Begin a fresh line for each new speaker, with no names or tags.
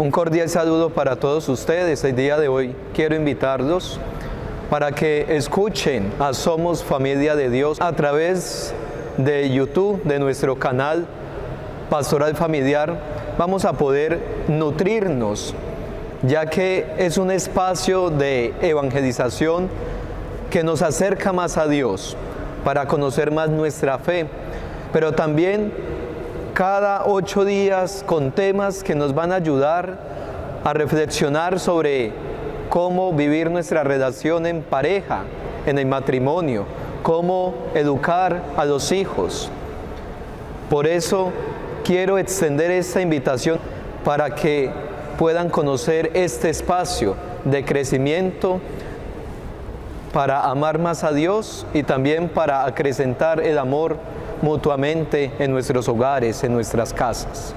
Un cordial saludo para todos ustedes. El día de hoy quiero invitarlos para que escuchen a Somos Familia de Dios a través de YouTube, de nuestro canal Pastoral Familiar. Vamos a poder nutrirnos, ya que es un espacio de evangelización que nos acerca más a Dios para conocer más nuestra fe, pero también cada ocho días con temas que nos van a ayudar a reflexionar sobre cómo vivir nuestra relación en pareja, en el matrimonio, cómo educar a los hijos. Por eso quiero extender esta invitación para que puedan conocer este espacio de crecimiento para amar más a Dios y también para acrecentar el amor mutuamente en nuestros hogares, en nuestras casas.